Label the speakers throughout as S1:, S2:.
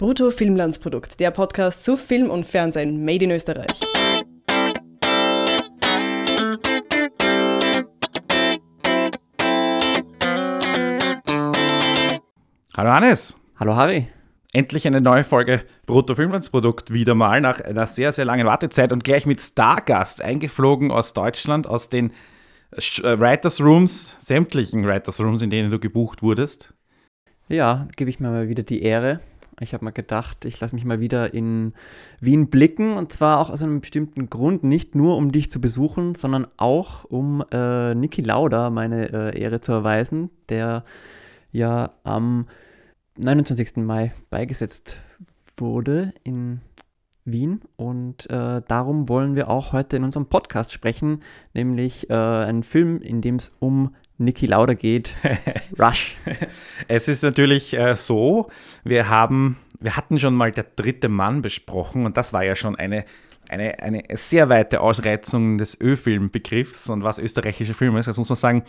S1: Brutto Filmlandsprodukt, der Podcast zu Film und Fernsehen made in Österreich.
S2: Hallo Hannes.
S3: Hallo Harry.
S2: Endlich eine neue Folge Brutto Filmlandsprodukt wieder mal nach einer sehr, sehr langen Wartezeit und gleich mit Stargast eingeflogen aus Deutschland, aus den äh, Writers Rooms, sämtlichen Writers Rooms, in denen du gebucht wurdest.
S3: Ja, gebe ich mir mal wieder die Ehre. Ich habe mal gedacht, ich lasse mich mal wieder in Wien blicken und zwar auch aus einem bestimmten Grund, nicht nur um dich zu besuchen, sondern auch um äh, Niki Lauda meine äh, Ehre zu erweisen, der ja am 29. Mai beigesetzt wurde in Wien und äh, darum wollen wir auch heute in unserem Podcast sprechen, nämlich äh, einen Film, in dem es um Niki Lauda geht. Rush.
S2: Es ist natürlich äh, so, wir haben, wir hatten schon mal der dritte Mann besprochen und das war ja schon eine, eine, eine sehr weite Ausreizung des Ö-Film-Begriffs und was österreichischer Film ist. Jetzt muss man sagen,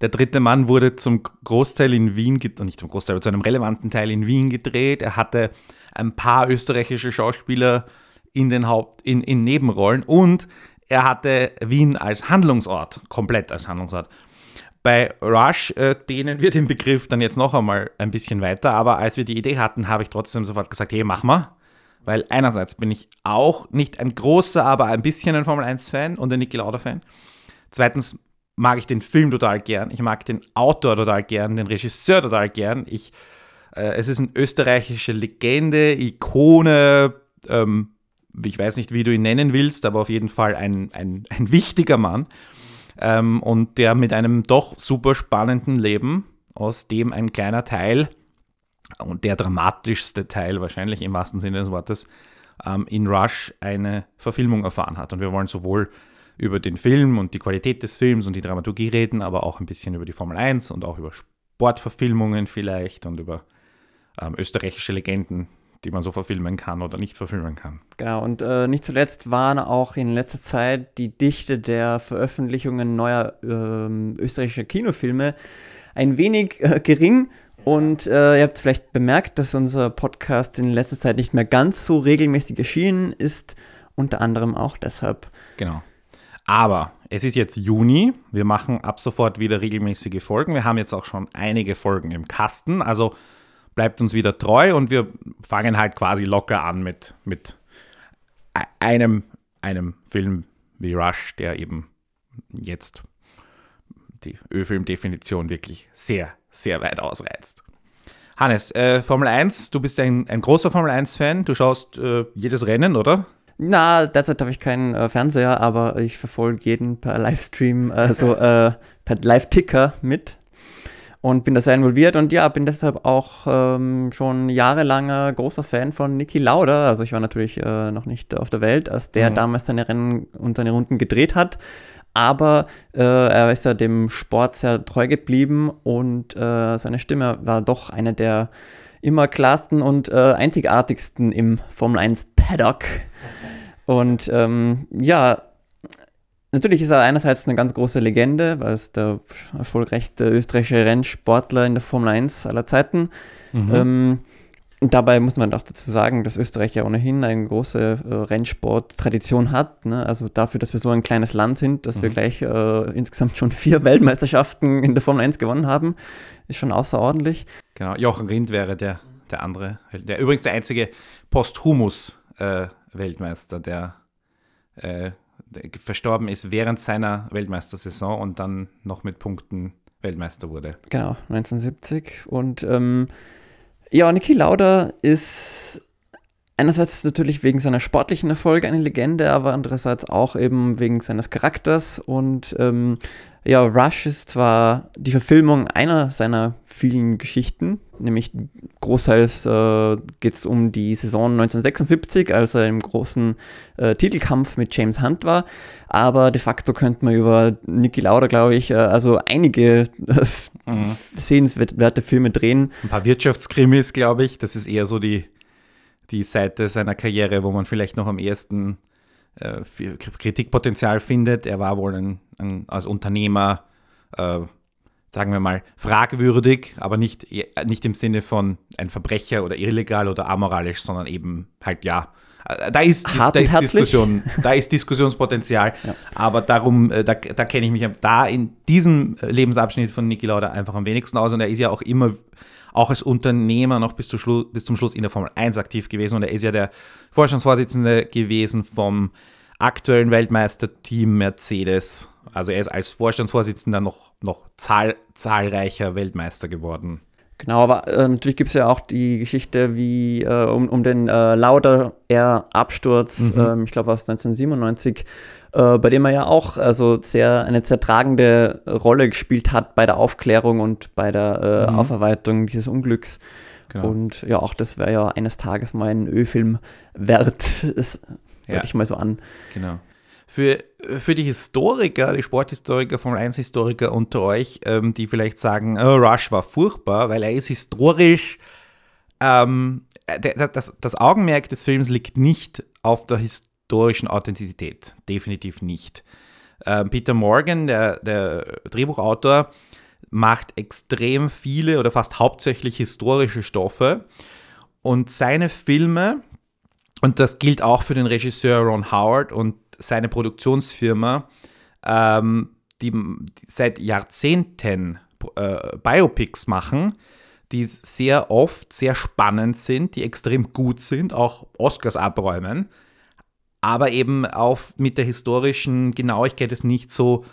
S2: der dritte Mann wurde zum Großteil in Wien, nicht zum Großteil, aber zu einem relevanten Teil in Wien gedreht. Er hatte ein paar österreichische Schauspieler in den Haupt, in, in Nebenrollen und er hatte Wien als Handlungsort, komplett als Handlungsort. Bei Rush äh, dehnen wir den Begriff dann jetzt noch einmal ein bisschen weiter, aber als wir die Idee hatten, habe ich trotzdem sofort gesagt, hey, mach mal. Weil einerseits bin ich auch nicht ein großer, aber ein bisschen ein Formel 1-Fan und ein Niki Lauda-Fan. Zweitens mag ich den Film total gern. Ich mag den Autor total gern, den Regisseur total gern. Ich, äh, es ist eine österreichische Legende, Ikone, ähm, ich weiß nicht, wie du ihn nennen willst, aber auf jeden Fall ein, ein, ein wichtiger Mann ähm, und der mit einem doch super spannenden Leben, aus dem ein kleiner Teil und der dramatischste Teil wahrscheinlich im wahrsten Sinne des Wortes ähm, in Rush eine Verfilmung erfahren hat. Und wir wollen sowohl über den Film und die Qualität des Films und die Dramaturgie reden, aber auch ein bisschen über die Formel 1 und auch über Sportverfilmungen vielleicht und über ähm, österreichische Legenden, die man so verfilmen kann oder nicht verfilmen kann.
S3: Genau, und äh, nicht zuletzt waren auch in letzter Zeit die Dichte der Veröffentlichungen neuer äh, österreichischer Kinofilme ein wenig äh, gering. Und äh, ihr habt vielleicht bemerkt, dass unser Podcast in letzter Zeit nicht mehr ganz so regelmäßig erschienen ist, unter anderem auch deshalb.
S2: Genau. Aber es ist jetzt Juni. Wir machen ab sofort wieder regelmäßige Folgen. Wir haben jetzt auch schon einige Folgen im Kasten. Also bleibt uns wieder treu und wir fangen halt quasi locker an mit, mit einem, einem Film wie Rush, der eben jetzt die Ö-Film-Definition wirklich sehr, sehr weit ausreizt. Hannes, äh, Formel 1, du bist ein, ein großer Formel 1-Fan, du schaust äh, jedes Rennen, oder?
S3: Na, derzeit habe ich keinen äh, Fernseher, aber ich verfolge jeden per Livestream, also per Live-Ticker mit und bin da sehr involviert und ja, bin deshalb auch ähm, schon jahrelanger großer Fan von Niki Lauda. Also ich war natürlich äh, noch nicht auf der Welt, als der mhm. damals seine Rennen und seine Runden gedreht hat. Aber äh, er ist ja dem Sport sehr treu geblieben und äh, seine Stimme war doch eine der immer klarsten und äh, einzigartigsten im Formel 1 Paddock. Und ähm, ja, Natürlich ist er einerseits eine ganz große Legende, weil es der erfolgreichste österreichische Rennsportler in der Formel 1 aller Zeiten. Mhm. Ähm, und dabei muss man auch dazu sagen, dass Österreich ja ohnehin eine große äh, Rennsporttradition hat. Ne? Also dafür, dass wir so ein kleines Land sind, dass mhm. wir gleich äh, insgesamt schon vier Weltmeisterschaften in der Formel 1 gewonnen haben, ist schon außerordentlich.
S2: Genau, Jochen Rindt wäre der, der andere, der übrigens der einzige Posthumus-Weltmeister, äh, der äh, verstorben ist während seiner Weltmeistersaison und dann noch mit Punkten Weltmeister wurde.
S3: Genau, 1970. Und ähm, ja, Niki Lauda ist einerseits natürlich wegen seiner sportlichen Erfolge eine Legende, aber andererseits auch eben wegen seines Charakters. Und ähm, ja, Rush ist zwar die Verfilmung einer seiner vielen Geschichten, nämlich großteils äh, geht es um die Saison 1976, als er im großen äh, Titelkampf mit James Hunt war. Aber de facto könnte man über Niki Lauda, glaube ich, äh, also einige äh, mhm. sehenswerte Filme drehen.
S2: Ein paar Wirtschaftskrimis, glaube ich. Das ist eher so die die Seite seiner Karriere, wo man vielleicht noch am ehesten äh, Kritikpotenzial findet. Er war wohl ein, ein, als Unternehmer äh, sagen wir mal, fragwürdig, aber nicht, nicht im Sinne von ein Verbrecher oder illegal oder amoralisch, sondern eben halt ja. äh, Da ist,
S3: Hart
S2: da ist. Diskussion, da ist Diskussionspotenzial,
S3: Ja.
S2: aber darum, äh, da, da kenne ich mich da in diesem äh, Lebensabschnitt von Niki Lauda einfach am wenigsten aus und er ist ja auch immer, auch als Unternehmer noch bis, zu Schlu bis zum Schluss in der Formel 1 aktiv gewesen und er ist ja der Vorstandsvorsitzende gewesen vom aktuellen Weltmeisterteam Mercedes. Also er ist als Vorstandsvorsitzender noch, noch zahl, zahlreicher Weltmeister geworden.
S3: Genau, aber äh, natürlich gibt es ja auch die Geschichte wie äh, um, um den äh, Lauda Air Absturz,
S2: Mhm.
S3: ähm, ich glaube aus 1997, äh, bei dem er ja auch also sehr eine sehr tragende Rolle gespielt hat bei der Aufklärung und bei der äh,
S2: Mhm.
S3: Aufarbeitung dieses Unglücks.
S2: Genau.
S3: Und ja, auch das wäre ja eines Tages mal ein Ö-Film wert, das
S2: Ja.
S3: ich mal so an.
S2: Genau. Für, für die Historiker, die Sporthistoriker, Formel 1-Historiker unter euch, ähm, die vielleicht sagen, oh, Rush war furchtbar, weil er ist historisch, ähm, der, das, das Augenmerk des Films liegt nicht auf der historischen Authentizität. Definitiv nicht. Ähm, Peter Morgan, der, der Drehbuchautor, macht extrem viele oder fast hauptsächlich historische Stoffe und seine Filme, und das gilt auch für den Regisseur Ron Howard und seine Produktionsfirma, ähm, die, seit Jahrzehnten äh, Biopics machen, die sehr oft sehr spannend sind, die extrem gut sind, auch Oscars abräumen, aber eben auf mit der historischen Genauigkeit es nicht so,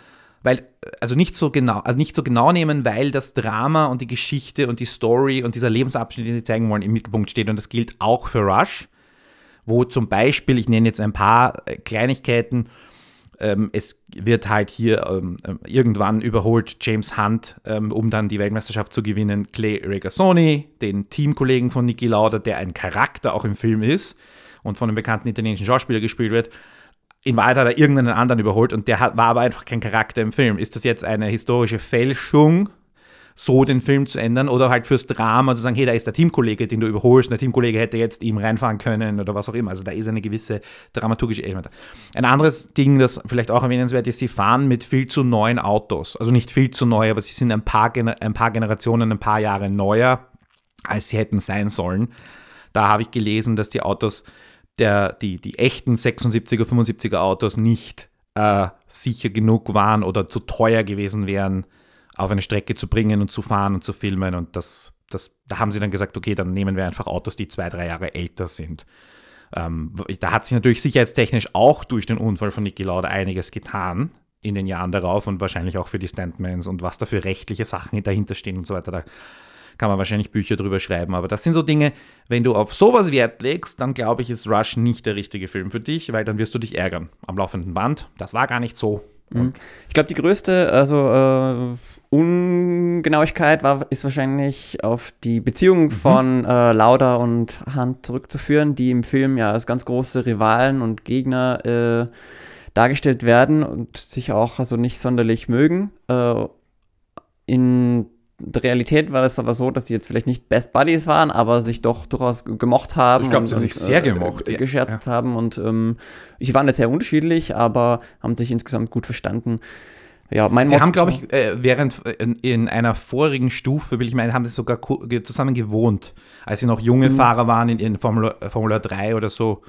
S2: weil, also nicht so genau, also nicht so genau nehmen, weil das Drama und die Geschichte und die Story und dieser Lebensabschnitt, den sie zeigen wollen, im Mittelpunkt steht. Und das gilt auch für Rush wo zum Beispiel, ich nenne jetzt ein paar äh, Kleinigkeiten, ähm, es wird halt hier ähm, ähm, irgendwann überholt James Hunt, ähm, um dann die Weltmeisterschaft zu gewinnen, Clay Regazzoni, den Teamkollegen von Niki Lauda, der ein Charakter auch im Film ist und von einem bekannten italienischen Schauspieler gespielt wird. In Wahrheit hat er irgendeinen anderen überholt und der hat, war aber einfach kein Charakter im Film. Ist das jetzt eine historische Fälschung, so den Film zu ändern oder halt fürs Drama zu sagen, hey, da ist der Teamkollege, den du überholst, der Teamkollege hätte jetzt ihm reinfahren können oder was auch immer. Also da ist eine gewisse dramaturgische Element. Ein anderes Ding, das vielleicht auch erwähnenswert ist, sie fahren mit viel zu neuen Autos. Also nicht viel zu neu, aber sie sind ein paar, Gener ein paar Generationen, ein paar Jahre neuer, als sie hätten sein sollen. Da habe ich gelesen, dass die Autos, der, die, die echten 76er, 75er Autos nicht äh, sicher genug waren oder zu teuer gewesen wären, auf eine Strecke zu bringen und zu fahren und zu filmen. Und das, das, da haben sie dann gesagt, okay, dann nehmen wir einfach Autos, die zwei, drei Jahre älter sind. Ähm, da hat sich natürlich sicherheitstechnisch auch durch den Unfall von Niki Lauda einiges getan in den Jahren darauf und wahrscheinlich auch für die Standmans und was da für rechtliche Sachen dahinter stehen und so weiter. Da kann man wahrscheinlich Bücher drüber schreiben. Aber das sind so Dinge, wenn du auf sowas Wert legst, dann glaube ich, ist Rush nicht der richtige Film für dich, weil dann wirst du dich ärgern am laufenden Band. Das war gar nicht so. Und
S3: Ich glaube, die größte also, äh, Ungenauigkeit war, ist wahrscheinlich auf die Beziehung von äh, Lauda und Hunt zurückzuführen, die im Film ja als ganz große Rivalen und Gegner äh, dargestellt werden und sich auch also nicht sonderlich mögen. Äh, in der Realität war es aber so, dass die jetzt vielleicht nicht Best Buddies waren, aber sich doch durchaus gemocht haben.
S2: Ich glaub,
S3: und-
S2: sie haben sich sehr
S3: äh,
S2: gemocht, ja.
S3: Gescherzt haben und ähm, sie waren jetzt sehr unterschiedlich, aber haben sich insgesamt gut verstanden. Ja,
S2: Sie
S3: Motto-
S2: haben, glaube ich, äh, während äh, in, in einer vorigen Stufe, will ich meinen, haben sie sogar zusammen gewohnt, als sie noch junge
S3: Mhm.
S2: Fahrer waren in, in Formula, äh, Formula 3 oder so,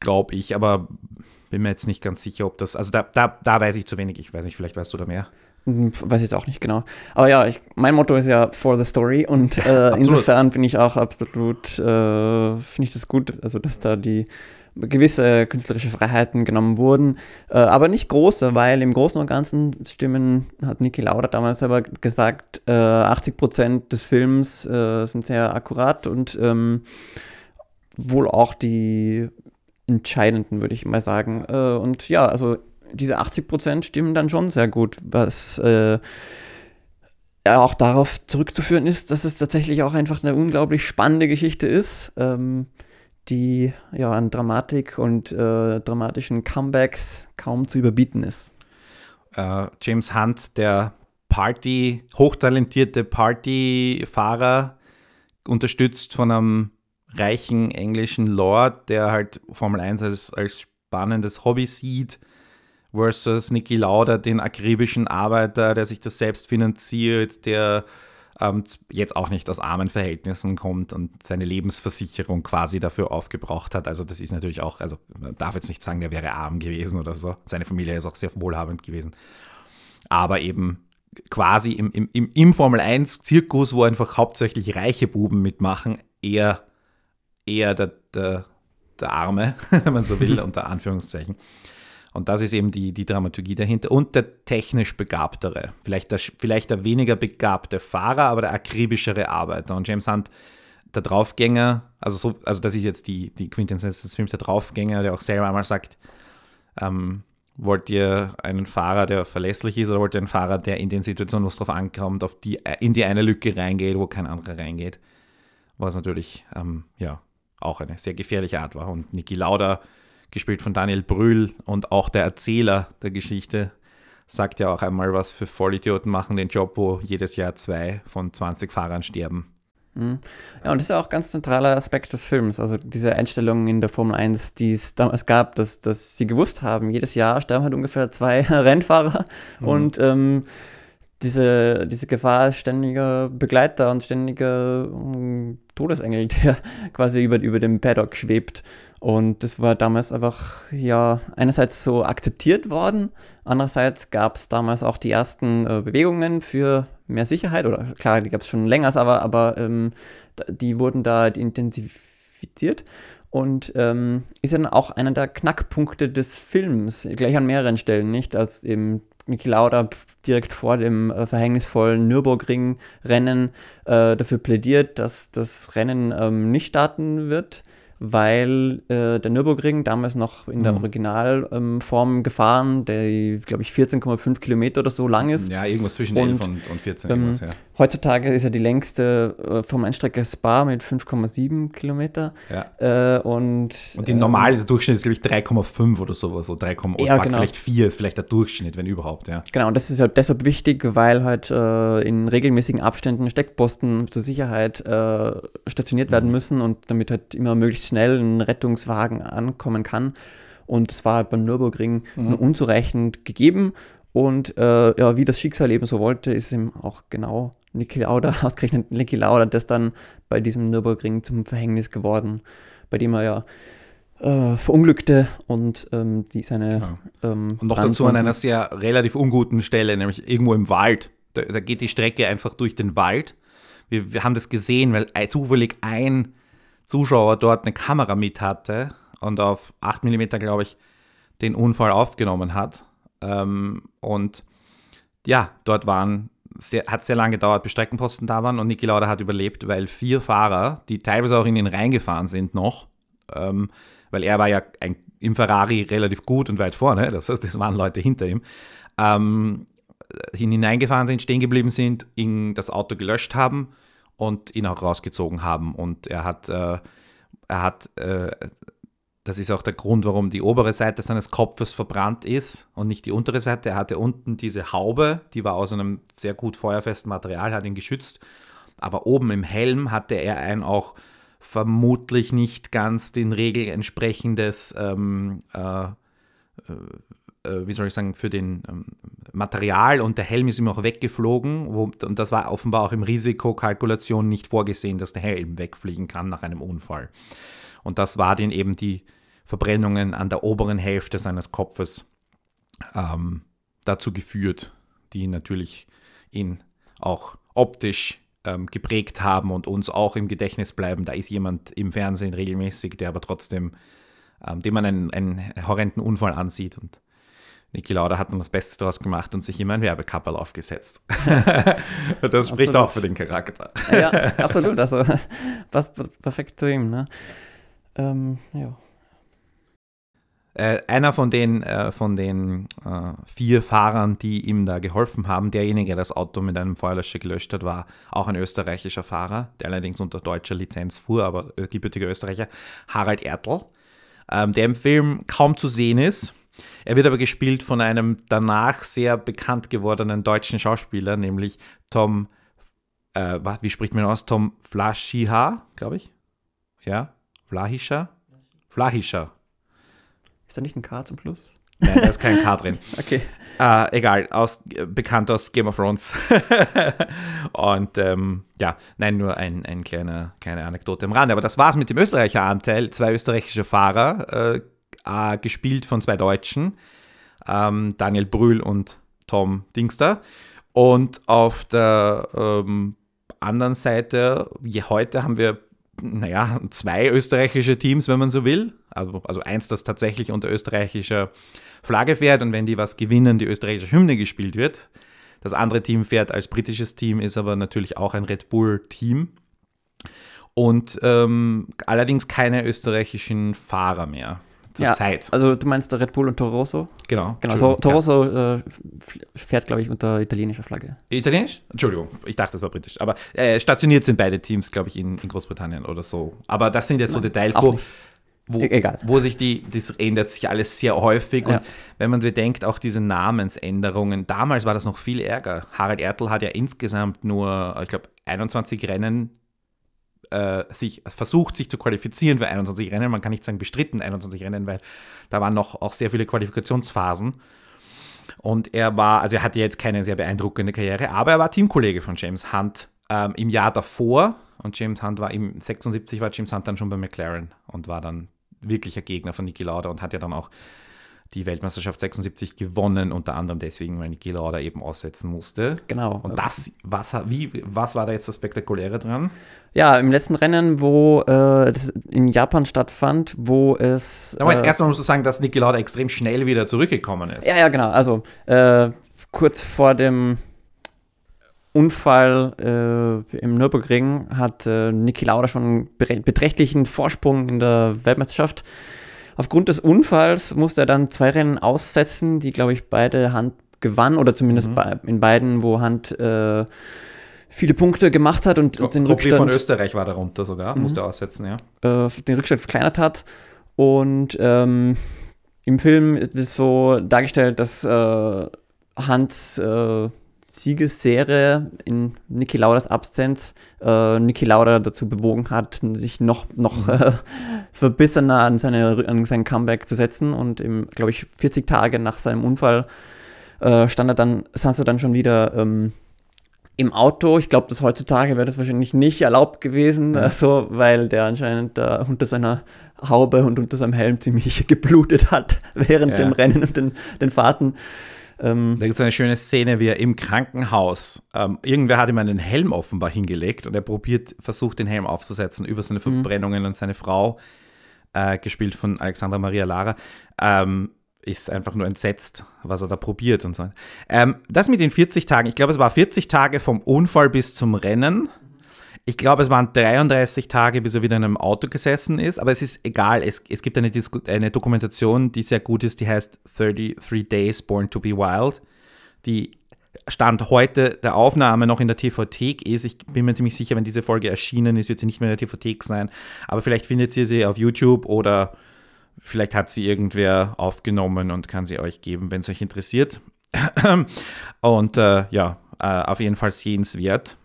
S2: glaube ich. Aber bin mir jetzt nicht ganz sicher, ob das. Also da, da, da weiß ich zu wenig. Ich weiß nicht, vielleicht weißt du da mehr.
S3: Hm, Weiß jetzt auch nicht genau. Aber ja, ich, mein Motto ist ja for the story und äh, insofern bin ich auch absolut, äh, finde ich das gut, also dass da die gewisse künstlerische Freiheiten genommen wurden, äh, aber nicht große, weil im Großen und Ganzen stimmen, hat Niki Lauda damals selber gesagt, äh, 80 Prozent des Films äh, sind sehr akkurat und ähm, wohl auch die entscheidenden, würde ich mal sagen. Äh, und ja, also diese 80 Prozent stimmen dann schon sehr gut, was äh, ja auch darauf zurückzuführen ist, dass es tatsächlich auch einfach eine unglaublich spannende Geschichte ist, ähm, die ja an Dramatik und äh, dramatischen Comebacks kaum zu überbieten ist.
S2: Äh, James Hunt, der Party, hochtalentierte Partyfahrer, unterstützt von einem reichen englischen Lord, der halt Formel 1 als, als spannendes Hobby sieht, versus Niki Lauda, den akribischen Arbeiter, der sich das selbst finanziert, der ähm, jetzt auch nicht aus armen Verhältnissen kommt und seine Lebensversicherung quasi dafür aufgebraucht hat. Also das ist natürlich auch, also man darf jetzt nicht sagen, der wäre arm gewesen oder so. Seine Familie ist auch sehr wohlhabend gewesen. Aber eben quasi im, im, im Formel 1-Zirkus, wo einfach hauptsächlich reiche Buben mitmachen, eher, eher der, der, der Arme, wenn man so will, unter Anführungszeichen. Und das ist eben die, die Dramaturgie dahinter. Und der technisch begabtere, vielleicht der, vielleicht der weniger begabte Fahrer, aber der akribischere Arbeiter. Und James Hunt, der Draufgänger, also, so, also das ist jetzt die, die Quintessenz des Films, der Draufgänger, der auch selber einmal sagt, ähm, wollt ihr einen Fahrer, der verlässlich ist, oder wollt ihr einen Fahrer, der in den Situationen, wo es drauf ankommt, auf die, in die eine Lücke reingeht, wo kein anderer reingeht? Was natürlich, ähm, ja, auch eine sehr gefährliche Art war. Und Niki Lauda gespielt von Daniel Brühl und auch der Erzähler der Geschichte, sagt ja auch einmal, was für Vollidioten machen den Job, wo jedes Jahr zwei von 20 Fahrern sterben.
S3: Mhm. Ja, und das ist ja auch ein ganz zentraler Aspekt des Films. Also diese Einstellungen in der Formel 1, die es damals gab, dass, dass sie gewusst haben, jedes Jahr sterben halt ungefähr zwei Rennfahrer. Mhm. Und ähm, diese, diese Gefahr ständiger Begleiter und ständiger um, Todesengel, der quasi über, über dem Paddock schwebt. Und das war damals einfach, ja, einerseits so akzeptiert worden, andererseits gab es damals auch die ersten äh, Bewegungen für mehr Sicherheit, oder klar, die gab es schon länger, aber, aber ähm, die wurden da intensifiziert und ähm, ist dann auch einer der Knackpunkte des Films, gleich an mehreren Stellen, nicht? Als eben Niki Lauda direkt vor dem äh, verhängnisvollen Nürburgring-Rennen äh, dafür plädiert, dass das Rennen ähm, nicht starten wird weil äh, der Nürburgring damals noch in der mhm. Originalform ähm, gefahren, der, glaube ich, 14,5 Kilometer oder so lang ist.
S2: Ja, irgendwas zwischen und, 11 und, und 14.
S3: Ähm, ja. Heutzutage ist ja die längste äh, Formel 1 Spa mit 5,7 Kilometer.
S2: Ja. Äh, und, und die ähm, normale der Durchschnitt ist, glaube ich, 3,5 oder sowas. So 3, ja, genau. vielleicht 4 ist vielleicht der Durchschnitt, wenn überhaupt. Ja.
S3: Genau, und das ist halt deshalb wichtig, weil halt äh, in regelmäßigen Abständen Steckposten zur Sicherheit äh, stationiert werden mhm. müssen und damit halt immer möglichst schnell ein Rettungswagen ankommen kann. Und es war beim Nürburgring mhm. nur unzureichend gegeben. Und äh, ja, wie das Schicksal eben so wollte, ist ihm auch genau Niki Lauda, ausgerechnet Niki Lauda, das dann bei diesem Nürburgring zum Verhängnis geworden, bei dem er ja äh, verunglückte und ähm, die seine.
S2: Ähm, und noch dazu an einer sehr relativ unguten Stelle, nämlich irgendwo im Wald. Da, da geht die Strecke einfach durch den Wald. Wir, wir haben das gesehen, weil zufällig ein Zuschauer dort eine Kamera mit hatte und auf 8 mm, glaube ich, den Unfall aufgenommen hat. Ähm, und ja, dort waren, sehr, hat sehr lange gedauert, bis Streckenposten da waren und Niki Lauda hat überlebt, weil vier Fahrer, die teilweise auch in ihn reingefahren sind noch, ähm, weil er war ja ein, im Ferrari relativ gut und weit vorne, das heißt, es waren Leute hinter ihm, ähm, hineingefahren sind, stehen geblieben sind, ihn das Auto gelöscht haben und ihn auch rausgezogen haben. Und er hat, äh, er hat, äh, das ist auch der Grund, warum die obere Seite seines Kopfes verbrannt ist und nicht die untere Seite. Er hatte unten diese Haube, die war aus einem sehr gut feuerfesten Material, hat ihn geschützt. Aber oben im Helm hatte er ein auch vermutlich nicht ganz den Regeln entsprechendes ähm, äh, äh wie soll ich sagen, für den ähm, Material und der Helm ist ihm auch weggeflogen. Wo, und das war offenbar auch im Risikokalkulation nicht vorgesehen, dass der Helm wegfliegen kann nach einem Unfall. Und das war den eben die Verbrennungen an der oberen Hälfte seines Kopfes ähm, dazu geführt, die natürlich ihn auch optisch ähm, geprägt haben und uns auch im Gedächtnis bleiben. Da ist jemand im Fernsehen regelmäßig, der aber trotzdem, ähm, dem man einen, einen horrenden Unfall ansieht und Niki Lauda hat dann das Beste daraus gemacht und sich immer ein Werbekapperl aufgesetzt. das spricht absolut. auch für den Charakter.
S3: ja, absolut. Also passt perfekt zu ihm. Ne? Ähm, ja.
S2: Äh, einer von den, äh, von den äh, vier Fahrern, die ihm da geholfen haben, derjenige, der das Auto mit einem Feuerlöscher gelöscht hat, war auch ein österreichischer Fahrer, der allerdings unter deutscher Lizenz fuhr, aber gebürtiger Österreicher, Harald Ertl, ähm, der im Film kaum zu sehen ist er wird aber gespielt von einem danach sehr bekannt gewordenen deutschen Schauspieler, nämlich Tom, äh, wie spricht man aus? Tom Flaschiha, glaube ich. Ja, Flahischer? Flahischer.
S3: Ist da nicht ein K zum Schluss?
S2: Nein, da ist kein K drin.
S3: Okay.
S2: Äh, egal, aus, bekannt aus Game of Thrones. und ähm, ja, nein, nur ein, ein kleiner, kleine Anekdote am Rande. Aber das war's mit dem Österreicher Anteil. Zwei österreichische Fahrer, äh, äh, gespielt von zwei Deutschen, ähm, Daniel Brühl und Tom Dingster. Und auf der ähm, anderen Seite, je heute haben wir, naja, zwei österreichische Teams, wenn man so will. Also, also eins, das tatsächlich unter österreichischer Flagge fährt und wenn die was gewinnen, die österreichische Hymne gespielt wird. Das andere Team fährt als britisches Team, ist aber natürlich auch ein Red Bull-Team. Und ähm, allerdings keine österreichischen Fahrer mehr zur
S3: ja,
S2: Zeit.
S3: Also du meinst der Red Bull und Toro Rosso?
S2: Genau.
S3: Genau, Toro Rosso äh, fährt, glaube ich, unter italienischer Flagge.
S2: ja. Italienisch? Entschuldigung, ich dachte, das war britisch. Aber äh, stationiert sind beide Teams, glaube ich, in, in Großbritannien oder so. Aber das sind jetzt so
S3: Nein,
S2: Details, wo, wo,
S3: E- egal.
S2: wo sich die, das ändert sich alles sehr häufig.
S3: Ja.
S2: Und wenn man bedenkt, auch diese Namensänderungen, damals war das noch viel ärger. Harald Ertl hat ja insgesamt nur, ich glaube, 21 Rennen äh, sich versucht, sich zu qualifizieren für 21 Rennen. Man kann nicht sagen bestritten 21 Rennen, weil da waren noch auch sehr viele Qualifikationsphasen. Und er war, also er hatte jetzt keine sehr beeindruckende Karriere, aber er war Teamkollege von James Hunt ähm, im Jahr davor. Und James Hunt war im 76 war James Hunt dann schon bei McLaren und war dann wirklicher Gegner von Niki Lauda und hat ja dann auch die Weltmeisterschaft 76 gewonnen, unter anderem deswegen, weil Niki Lauda eben aussetzen musste.
S3: Genau.
S2: Und das, was, wie, was war da jetzt das Spektakuläre dran?
S3: Ja, im letzten Rennen, wo äh, das in Japan stattfand, wo es.
S2: Moment,
S3: äh,
S2: erstmal musst du sagen, dass Niki Lauda extrem schnell wieder zurückgekommen ist.
S3: Ja, ja, genau. Also äh, kurz vor dem Unfall äh, im Nürburgring hat äh, Niki Lauda schon einen beträchtlichen Vorsprung in der Weltmeisterschaft. Aufgrund des Unfalls musste er dann zwei Rennen aussetzen, die, glaube ich, beide Hand gewann oder zumindest
S2: Mhm.
S3: bei, in beiden, wo Hand äh, viele Punkte gemacht hat und, und den
S2: von
S3: Rückstand
S2: Österreich war darunter sogar, musste aussetzen, ja.
S3: äh, den Rückstand verkleinert hat. Und ähm, im Film ist es so dargestellt, dass äh, Hans äh, Siegesserie in Niki Laudas Absenz äh, Niki Lauda dazu bewogen hat, sich noch, noch äh, verbissener an, seine, an sein Comeback zu setzen. Und glaube ich, 40 Tage nach seinem Unfall äh, stand er dann, saß er dann schon wieder ähm, im Auto. Ich glaube, dass heutzutage wäre das wahrscheinlich nicht erlaubt gewesen, also, weil der anscheinend da unter seiner Haube und unter seinem Helm ziemlich geblutet hat während
S2: Ja.
S3: dem Rennen und den, den Fahrten. Ähm,
S2: Da gibt es eine schöne Szene, wie er im Krankenhaus, ähm, irgendwer hat ihm einen Helm offenbar hingelegt und er probiert, versucht den Helm aufzusetzen über seine Verbrennungen und seine Frau, äh, gespielt von Alexandra Maria Lara, ähm, ist einfach nur entsetzt, was er da probiert und so. Ähm, das mit den 40 Tagen, ich glaube, es war 40 Tage vom Unfall bis zum Rennen. Ich glaube, es waren 33 Tage, bis er wieder in einem Auto gesessen ist, aber es ist egal. Es, es gibt eine, eine Dokumentation, die sehr gut ist, die heißt 33 Days Born to be Wild. Die Stand heute der Aufnahme noch in der TV-Thek ist. Ich bin mir ziemlich sicher, wenn diese Folge erschienen ist, wird sie nicht mehr in der TV-Thek sein. Aber vielleicht findet ihr sie auf YouTube oder vielleicht hat sie irgendwer aufgenommen und kann sie euch geben, wenn es euch interessiert. Und äh, ja, äh, auf jeden Fall sehenswert.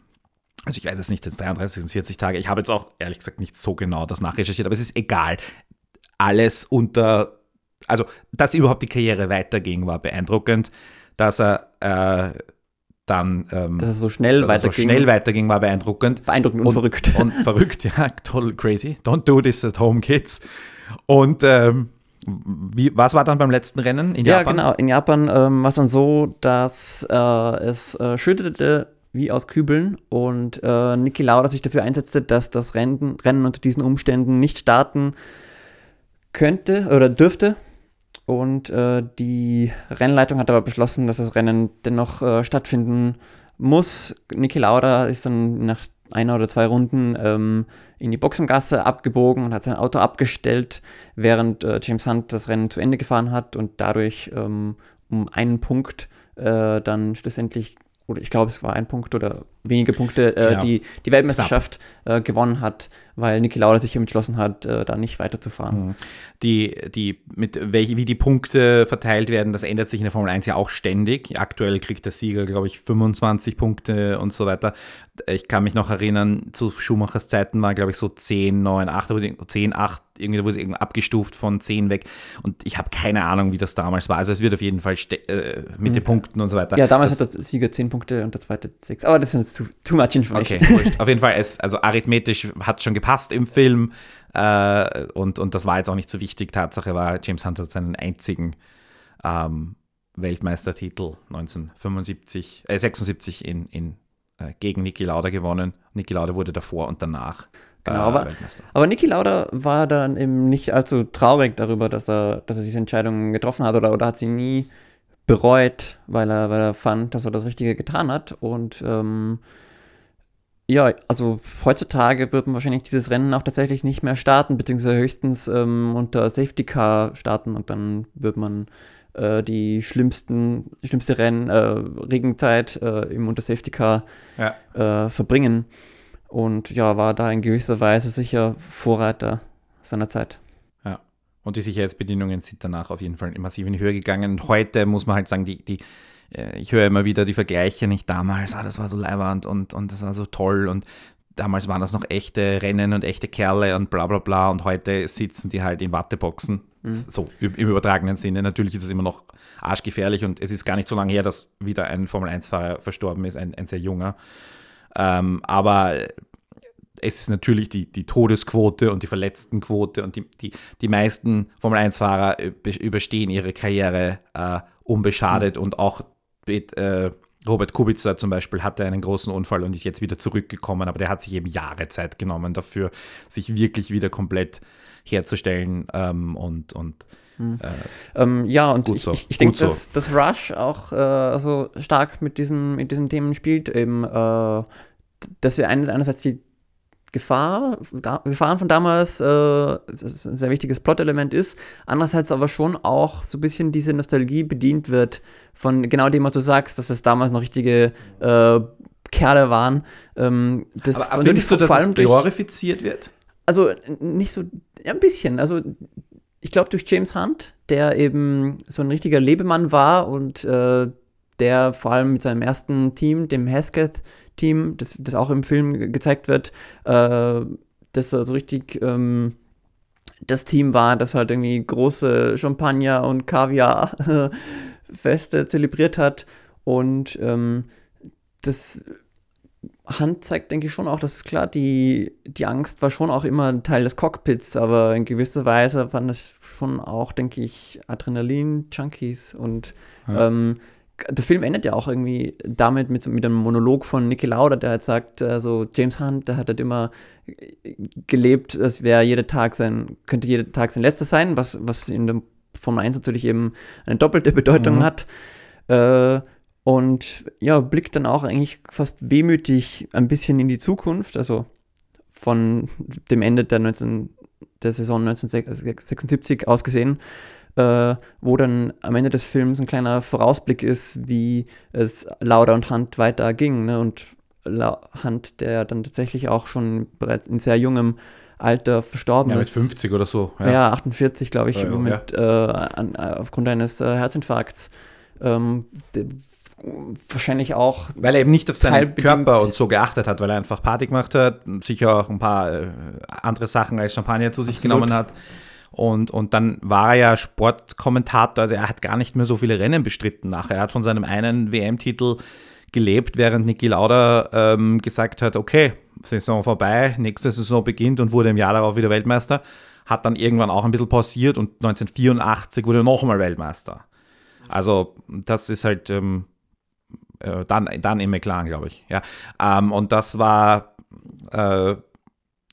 S2: Also ich weiß es nicht, jetzt 33 sind 40 Tage. Ich habe jetzt auch ehrlich gesagt nicht so genau das nachrecherchiert, aber es ist egal. Alles unter, also dass überhaupt die Karriere weiterging, war beeindruckend. Dass er äh, dann ähm,
S3: dass es so schnell
S2: er so
S3: weiterging.
S2: schnell weiterging, war beeindruckend.
S3: beeindruckend und, verrückt.
S2: Und verrückt, ja, total crazy. Don't do this at home, kids. Und ähm, wie, was war dann beim letzten Rennen in
S3: ja,
S2: Japan?
S3: genau. In Japan ähm, war es dann so, dass äh, es äh, schüttete wie aus Kübeln und äh, Niki Lauda sich dafür einsetzte, dass das Rennen, Rennen unter diesen Umständen nicht starten könnte oder dürfte. Und äh, die Rennleitung hat aber beschlossen, dass das Rennen dennoch äh, stattfinden muss. Niki Lauda ist dann nach einer oder zwei Runden ähm, in die Boxengasse abgebogen und hat sein Auto abgestellt, während äh, James Hunt das Rennen zu Ende gefahren hat und dadurch ähm, um einen Punkt äh, dann schlussendlich, oder ich glaube, es war ein Punkt oder wenige Punkte, äh,
S2: Ja.
S3: die, die Weltmeisterschaft äh, gewonnen hat, weil Niki Lauda sich entschlossen hat, äh, da nicht weiterzufahren.
S2: die, die, mit welche, wie die Punkte verteilt werden, das ändert sich in der Formel 1 ja auch ständig. Aktuell kriegt der Sieger, glaube ich, 25 Punkte und so weiter. Ich kann mich noch erinnern, zu Schumachers Zeiten war, glaube ich, so 10, 9, 8, aber die- 10, 8 irgendwie wurde es irgendwie abgestuft von 10 weg. Und ich habe keine Ahnung, wie das damals war. Also es wird auf jeden Fall äh, mit mhm. den Punkten und so weiter.
S3: Ja, damals das, hat der Sieger 10 Punkte und der zweite 6. Aber das ist jetzt too, too much information.
S2: Okay, wurscht. auf jeden Fall, es, also arithmetisch hat es schon gepasst im Film. Äh, und, und das war jetzt auch nicht so wichtig. Tatsache war, James Hunt hat seinen einzigen ähm, Weltmeistertitel 1975, äh, 76 in, in, äh, gegen Niki Lauda gewonnen. Niki Lauda wurde davor und danach
S3: Genau, aber, aber Niki Lauda war dann eben nicht allzu traurig darüber, dass er, dass er diese Entscheidung getroffen hat oder, oder hat sie nie bereut, weil er, weil er fand, dass er das Richtige getan hat. Und ähm, ja, also heutzutage wird man wahrscheinlich dieses Rennen auch tatsächlich nicht mehr starten, beziehungsweise höchstens ähm, unter Safety Car starten und dann wird man äh, die schlimmsten, schlimmste Rennen, äh, Regenzeit äh, im unter Safety Car ja. Äh, verbringen. Und ja, war da in gewisser Weise sicher Vorreiter seiner Zeit.
S2: Ja. Und die Sicherheitsbedingungen sind danach auf jeden Fall massiv in die Höhe gegangen. Und heute muss man halt sagen, die, die, äh, ich höre immer wieder die Vergleiche, nicht damals, ah, das war so leiwand und, und das war so toll und damals waren das noch echte Rennen und echte Kerle und bla bla bla und heute sitzen die halt in Watteboxen. Mhm. So im, im übertragenen Sinne. Natürlich ist es immer noch arschgefährlich und es ist gar nicht so lange her, dass wieder ein Formel-1-Fahrer verstorben ist, ein, ein sehr junger. Ähm, aber es ist natürlich die, die Todesquote und die Verletztenquote und die, die, die meisten Formel-1-Fahrer überstehen ihre Karriere äh, unbeschadet mhm. und auch äh, Robert Kubica zum Beispiel hatte einen großen Unfall und ist jetzt wieder zurückgekommen, aber der hat sich eben Jahre Zeit genommen dafür, sich wirklich wieder komplett herzustellen ähm, und, und
S3: Äh, ähm, ja, und ich, so. ich, ich denke, so. dass, dass Rush auch äh, so stark mit diesem, mit diesem Themen spielt, eben, äh, dass er einerseits die Gefahr, Gefahren von damals äh, ein sehr wichtiges Plot-Element ist, andererseits aber schon auch so ein bisschen diese Nostalgie bedient wird von genau dem, was du sagst, dass es damals noch richtige äh, Kerle waren. Ähm,
S2: das aber, aber findest du, dass es glorifiziert wird?
S3: Also nicht so, ja, ein bisschen. Also ich glaube, durch James Hunt, der eben so ein richtiger Lebemann war und äh, der vor allem mit seinem ersten Team, dem Hesketh-Team, das, das auch im Film gezeigt wird, äh, das so richtig ähm, das Team war, das halt irgendwie große Champagner und Kaviar-Feste zelebriert hat. Und ähm, das Hand zeigt, denke ich, schon auch, dass klar, die, die Angst war schon auch immer Teil des Cockpits, aber in gewisser Weise waren das schon auch, denke ich, Adrenalin-Junkies und ja. ähm, der Film endet ja auch irgendwie damit mit, mit einem Monolog von Niki Lauda, der halt sagt, also James Hunt, der hat halt immer gelebt, es wäre jeder Tag sein, könnte jeder Tag sein letzter sein, was, was in der Formel 1 natürlich eben eine doppelte Bedeutung mhm. hat. Äh, und ja, blickt dann auch eigentlich fast wehmütig ein bisschen in die Zukunft, also von dem Ende der, 19, der Saison 1976 ausgesehen, äh, wo dann am Ende des Films ein kleiner Vorausblick ist, wie es Lauda und Hunt weiter ging. Ne? Und Hunt, der dann tatsächlich auch schon bereits in sehr jungem Alter verstorben ja,
S2: ist. Ja, mit 50 oder so.
S3: Ja, ja 48, glaube ich, ja, mit. Äh, an, aufgrund eines äh, Herzinfarkts. Ähm, wahrscheinlich auch.
S2: Weil er eben nicht auf seinen Körper und so geachtet hat, weil er einfach Party gemacht hat, sicher auch ein paar äh, andere Sachen als Champagner zu sich Absolut. genommen hat. Und, und dann war er ja Sportkommentator, also er hat gar nicht mehr so viele Rennen bestritten nachher. Er hat von seinem einen WM-Titel gelebt, während Niki Lauda ähm, gesagt hat, okay, Saison vorbei, nächste Saison beginnt und wurde im Jahr darauf wieder Weltmeister. Hat dann irgendwann auch ein bisschen pausiert und 1984 wurde er nochmal Weltmeister. Also das ist halt ähm, äh, dann, dann im McLaren, glaube ich. Ja. Ähm, und das war, äh,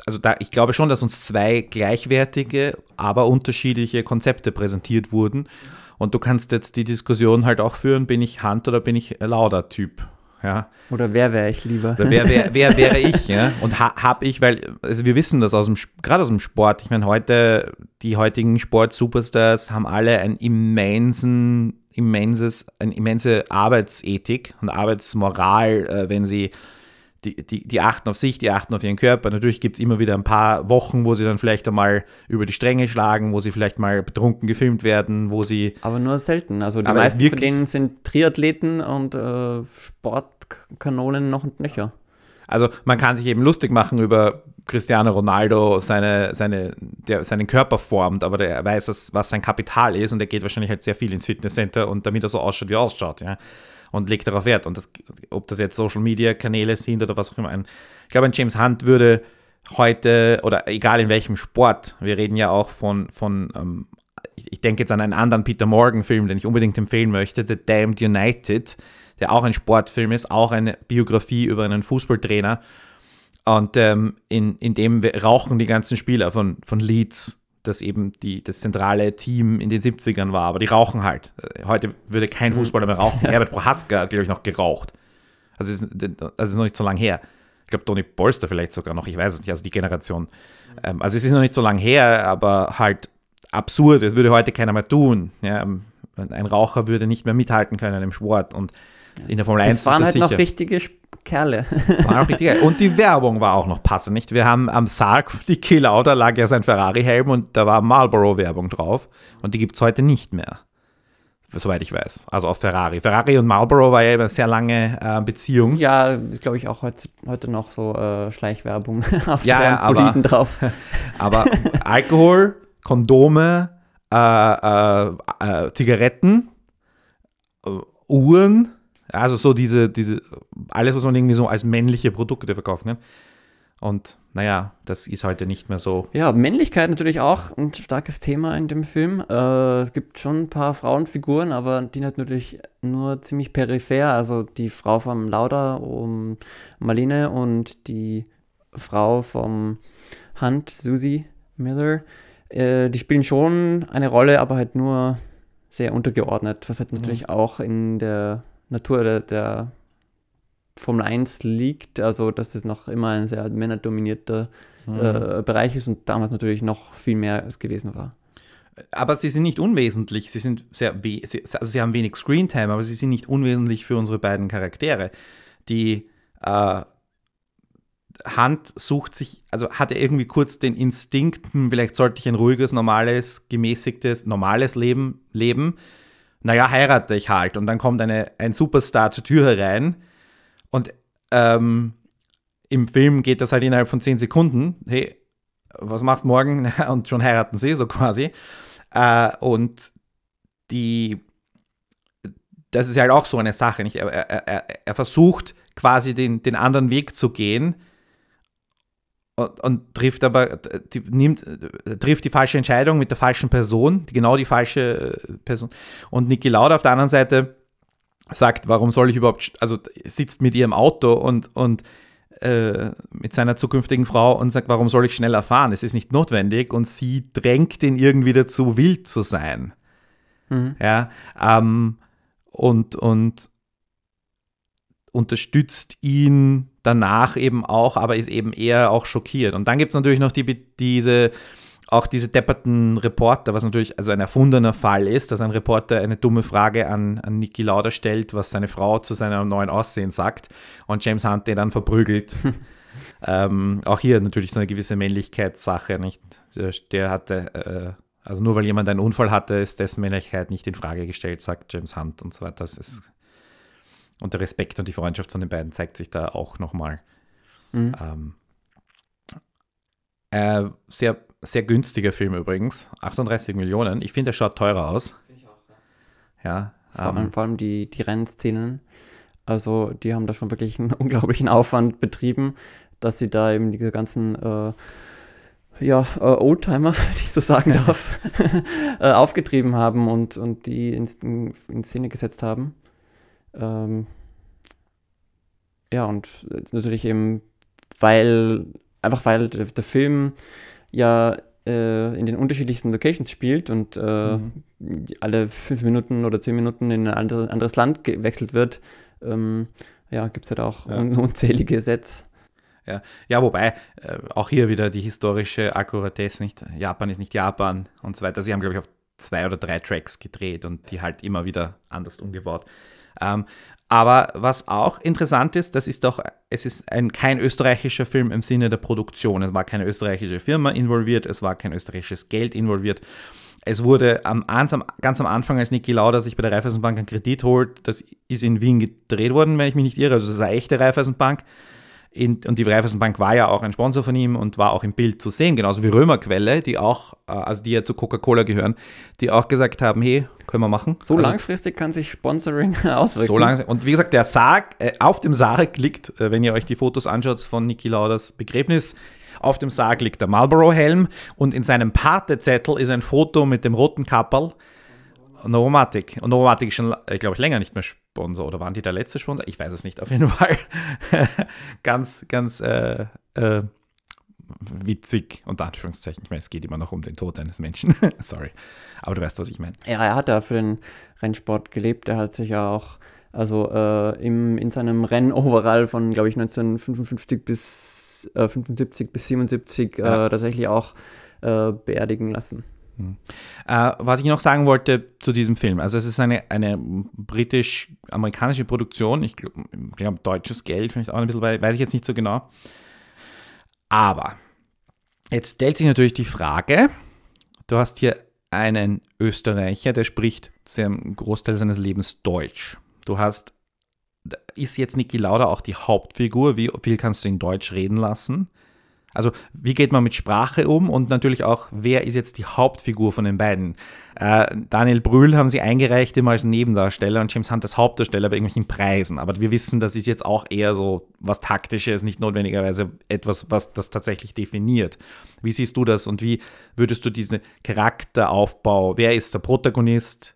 S2: also da, ich glaube schon, dass uns zwei gleichwertige, aber unterschiedliche Konzepte präsentiert wurden. Und du kannst jetzt die Diskussion halt auch führen, bin ich Hand oder bin ich Lauder-Typ? Ja.
S3: Oder wer wäre ich lieber?
S2: Oder wer, wer, wer wäre ich? Ja? Und ha, habe ich, weil also wir wissen das aus dem, gerade aus dem Sport. Ich meine, heute, die heutigen Sport-Superstars haben alle einen immensen immenses, eine immense Arbeitsethik und Arbeitsmoral, äh, wenn sie die, die, die achten auf sich, die achten auf ihren Körper. Natürlich gibt es immer wieder ein paar Wochen, wo sie dann vielleicht einmal über die Stränge schlagen, wo sie vielleicht mal betrunken gefilmt werden, wo sie.
S3: Aber nur selten. Also die meisten von denen sind Triathleten und äh, Sportkanonen noch und nöcher.
S2: Also man kann sich eben lustig machen über Cristiano Ronaldo, seine, seine der seinen Körper formt, aber der weiß, dass, was sein Kapital ist und der geht wahrscheinlich halt sehr viel ins Fitnesscenter und damit er so ausschaut, wie er ausschaut, ja. Und legt darauf Wert. Und das, ob das jetzt Social Media Kanäle sind oder was auch immer. Ein, ich glaube, ein James Hunt würde heute, oder egal in welchem Sport, wir reden ja auch von, von ähm, ich denke jetzt an einen anderen Peter Morgan-Film, den ich unbedingt empfehlen möchte, The Damned United, der auch ein Sportfilm ist, auch eine Biografie über einen Fußballtrainer. Und ähm, in, in dem rauchen die ganzen Spieler von, von Leeds, das eben die, das zentrale Team in den 70ern war, aber die rauchen halt. Heute würde kein mhm. Fußballer mehr rauchen. Herbert Prohaska hat, glaube ich, noch geraucht. Also ist, das ist noch nicht so lange her. Ich glaube, Tony Polster vielleicht sogar noch, ich weiß es nicht, also die Generation. Ähm, also es ist noch nicht so lange her, aber halt absurd. Das würde heute keiner mehr tun. Ja, ein Raucher würde nicht mehr mithalten können im Sport und in der Formel 1
S3: das waren halt sicher. noch richtige Kerle. Das
S2: waren auch richtige. Und die Werbung war auch noch passend, nicht? Wir haben am Sarg die Killau, da lag ja sein Ferrari-Helm und da war Marlboro-Werbung drauf. Und die gibt es heute nicht mehr. Soweit ich weiß. Also auf Ferrari. Ferrari und Marlboro war ja eine sehr lange äh, Beziehung.
S3: Ja, ist glaube ich auch heute, heute noch so äh, Schleichwerbung auf ja, der aber, Boliden drauf.
S2: Aber Alkohol, Kondome, äh, äh, äh Zigaretten, äh, Uhren, also so diese, diese, alles, was man irgendwie so als männliche Produkte verkauft. Ne? Und naja, das ist heute nicht mehr so.
S3: Ja, Männlichkeit natürlich auch ein starkes Thema in dem Film. Äh, es gibt schon ein paar Frauenfiguren, aber die natürlich nur ziemlich peripher. Also die Frau vom Lauda um Marlene und die Frau vom Hunt, Susie Miller, äh, die spielen schon eine Rolle, aber halt nur sehr untergeordnet, was halt mhm. natürlich auch in der Natur der, der Formel 1 liegt, also dass es noch immer ein sehr männerdominierter mhm. äh, Bereich ist und damals natürlich noch viel mehr es gewesen war.
S2: Aber sie sind nicht unwesentlich, sie sind sehr, also sie haben wenig Screentime, aber sie sind nicht unwesentlich für unsere beiden Charaktere. Die äh, Hand sucht sich, also hat er irgendwie kurz den Instinkt, hm, vielleicht sollte ich ein ruhiges, normales, gemäßigtes, normales Leben leben naja, heirate ich halt. Und dann kommt eine, ein Superstar zur Tür herein und ähm, im Film geht das halt innerhalb von zehn Sekunden. Hey, was machst du morgen? und schon heiraten sie, so quasi. Äh, und die, das ist halt auch so eine Sache. Nicht? Er, er, er, er versucht quasi den, den anderen Weg zu gehen, und, und, trifft aber, die, nimmt, trifft die falsche Entscheidung mit der falschen Person, genau die falsche Person. Und Niki Lauda auf der anderen Seite sagt, warum soll ich überhaupt, also sitzt mit ihrem Auto und, und äh, mit seiner zukünftigen Frau und sagt, warum soll ich schneller fahren? Es ist nicht notwendig und sie drängt ihn irgendwie dazu, wild zu sein. Mhm. Ja, ähm, und, und unterstützt ihn danach eben auch, aber ist eben eher auch schockiert. Und dann gibt es natürlich noch die, diese, auch diese depperten Reporter, was natürlich also ein erfundener Fall ist, dass ein Reporter eine dumme Frage an, an Niki Lauda stellt, was seine Frau zu seinem neuen Aussehen sagt und James Hunt den dann verprügelt. ähm, auch hier natürlich so eine gewisse Männlichkeitssache, nicht? Der hatte, äh, also nur weil jemand einen Unfall hatte, ist dessen Männlichkeit nicht in Frage gestellt, sagt James Hunt und so weiter. Das ist und der Respekt und die Freundschaft von den beiden zeigt sich da auch nochmal. Mhm. Ähm, äh, sehr, sehr günstiger Film übrigens. 38 Millionen. Ich finde, er schaut teurer aus. Ich auch,
S3: ja. ja vor, ähm, allem, vor allem die, die Rennszenen. Also, die haben da schon wirklich einen unglaublichen Aufwand betrieben, dass sie da eben diese ganzen. Äh, ja, äh, Oldtimer, wenn ich so sagen darf, äh, aufgetrieben haben und, und die in, in Szene gesetzt haben. Ähm, ja, und natürlich eben, weil, einfach weil der, der Film ja äh, in den unterschiedlichsten Locations spielt und äh, mhm. alle fünf Minuten oder zehn Minuten in ein andere, anderes Land gewechselt wird, ähm, ja, gibt es halt auch ja. unzählige Sets.
S2: Ja, ja wobei äh, auch hier wieder die historische Akkuratesse nicht, Japan ist nicht Japan und so weiter. Sie haben, glaube ich, auf zwei oder drei Tracks gedreht und die halt immer wieder anders umgebaut. Ähm, aber was auch interessant ist, das ist doch, es ist ein, kein österreichischer Film im Sinne der Produktion. Es war keine österreichische Firma involviert, es war kein österreichisches Geld involviert. Es wurde am, ganz am Anfang, als Niki Lauda sich bei der Raiffeisenbank einen Kredit holt, das ist in Wien gedreht worden, wenn ich mich nicht irre. Also das ist eine echte Raiffeisenbank. In, und die Raiffeisenbank war ja auch ein Sponsor von ihm und war auch im Bild zu sehen, genauso wie Römerquelle, die auch, äh, also die ja zu Coca-Cola gehören, die auch gesagt haben, hey, können wir machen.
S3: So
S2: also,
S3: langfristig kann sich Sponsoring auswirken.
S2: So lang, und wie gesagt, der Sarg, äh, auf dem Sarg liegt, äh, wenn ihr euch die Fotos anschaut von Niki Lauders Begräbnis, auf dem Sarg liegt der Marlboro-Helm und in seinem Patezettel ist ein Foto mit dem roten Kapperl. Novomatic. Und Novomatic ist schon, ich glaube ich, länger nicht mehr Sponsor. Oder waren die der letzte Sponsor? Ich weiß es nicht. Auf jeden Fall ganz, ganz äh, äh, witzig, unter Anführungszeichen. Ich meine, es geht immer noch um den Tod eines Menschen. Sorry. Aber du weißt, was ich meine.
S3: Ja, er hat ja für den Rennsport gelebt. Er hat sich ja auch, also äh, im, in seinem Rennoverall von, glaube ich, 1955 bis äh, 75 bis 77
S2: Ja.
S3: äh, tatsächlich auch äh, beerdigen lassen.
S2: Äh, was ich noch sagen wollte zu diesem Film, also es ist eine, eine britisch-amerikanische Produktion, ich glaube, glaub, deutsches Geld, vielleicht auch ein bisschen, weiß ich jetzt nicht so genau. Aber jetzt stellt sich natürlich die Frage, du hast hier einen Österreicher, der spricht zu einem Großteil seines Lebens Deutsch. Du hast, ist jetzt Niki Lauda auch die Hauptfigur, wie viel kannst du in Deutsch reden lassen? Also, wie geht man mit Sprache um und natürlich auch, wer ist jetzt die Hauptfigur von den beiden? Äh, Daniel Brühl haben sie eingereicht immer als Nebendarsteller und James Hunt als Hauptdarsteller bei irgendwelchen Preisen. Aber wir wissen, das ist jetzt auch eher so was Taktisches, nicht notwendigerweise etwas, was das tatsächlich definiert. Wie siehst du das und wie würdest du diesen Charakteraufbau, wer ist der Protagonist?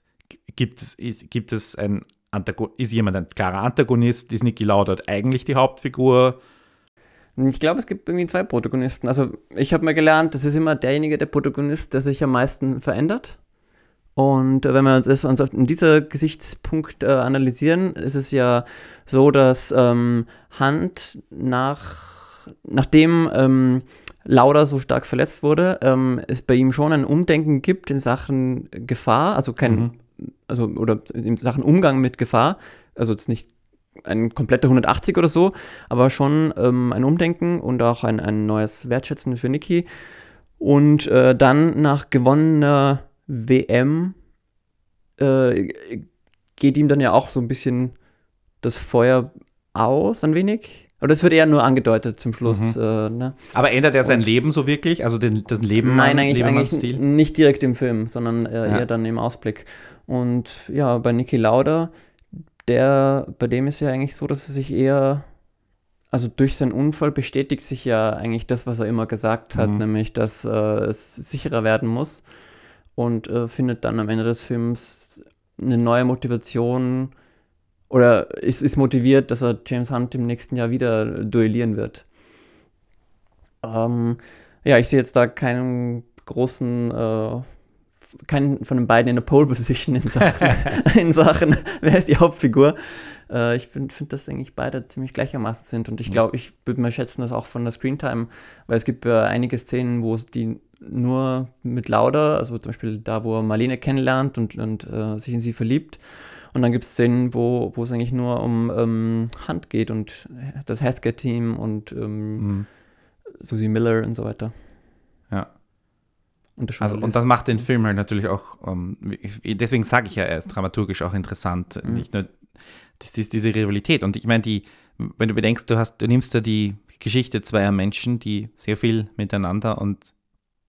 S2: Gibt es, gibt es ein Antago ist jemand ein klarer Antagonist? Ist Niki Lauda eigentlich die Hauptfigur?
S3: Ich glaube, es gibt irgendwie zwei Protagonisten. Also ich habe mal gelernt, das ist immer derjenige, der Protagonist, der sich am meisten verändert. Und äh, wenn wir uns das uns in dieser Gesichtspunkt äh, analysieren, ist es ja so, dass ähm, Hunt nach, nachdem ähm, Lauda so stark verletzt wurde, ähm, es bei ihm schon ein Umdenken gibt in Sachen Gefahr, also kein, also oder in Sachen Umgang mit Gefahr, also jetzt nicht ein kompletter 180 oder so, aber schon ähm, ein Umdenken und auch ein, ein neues Wertschätzen für Niki. Und äh, dann nach gewonnener WM äh, geht ihm dann ja auch so ein bisschen das Feuer aus, ein wenig. Oder es wird eher nur angedeutet zum Schluss. Äh, ne?
S2: Aber ändert er sein Leben so wirklich? Also den, das Leben
S3: Nein, eigentlich, eigentlich nicht direkt im Film, sondern äh,
S2: Ja.
S3: eher dann im Ausblick. Und ja, bei Niki Lauda, der, bei dem ist ja eigentlich so, dass er sich eher, also durch seinen Unfall bestätigt sich ja eigentlich das, was er immer gesagt hat,
S2: Mhm.
S3: nämlich, dass äh, es sicherer werden muss und äh, findet dann am Ende des Films eine neue Motivation oder ist, ist motiviert, dass er James Hunt im nächsten Jahr wieder duellieren wird. Ähm, ja, ich sehe jetzt da keinen großen, äh, keinen von den beiden in der Pole Position in Sachen, in Sachen wer ist die Hauptfigur. Äh, ich finde, find, dass eigentlich beide ziemlich gleichermaßen sind und ich glaube, ich würde mal schätzen, dass auch von der Screentime, weil es gibt ja einige Szenen, wo es die nur mit Lauda, also zum Beispiel da, wo er Marlene kennenlernt und, und äh, sich in sie verliebt. Und dann gibt es Szenen, wo, wo es eigentlich nur um ähm, Hand geht und das Healthcare-Team und ähm,
S2: Mhm.
S3: Susie Miller und so weiter. Und,
S2: Also, und das macht den Film halt natürlich auch, ähm, ich- deswegen sage ich ja, er ist dramaturgisch auch interessant.
S3: Mhm.
S2: Nicht nur das ist diese Rivalität. Und ich meine, die, wenn du bedenkst, du hast, du nimmst ja die Geschichte zweier Menschen, die sehr viel miteinander und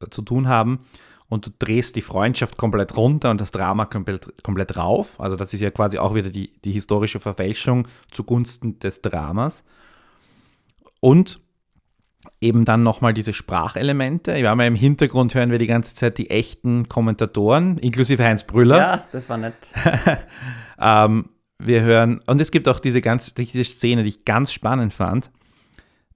S2: äh, zu tun haben, und du drehst die Freundschaft komplett runter und das Drama komplett, komplett rauf. Also das ist ja quasi auch wieder die, die historische Verfälschung zugunsten des Dramas. Und eben dann nochmal diese Sprachelemente. Wir haben ja im Hintergrund hören wir die ganze Zeit die echten Kommentatoren, inklusive Heinz Brüller.
S3: Ja, das war nett.
S2: Ähm, wir hören, und es gibt auch diese, ganz, diese Szene, die ich ganz spannend fand,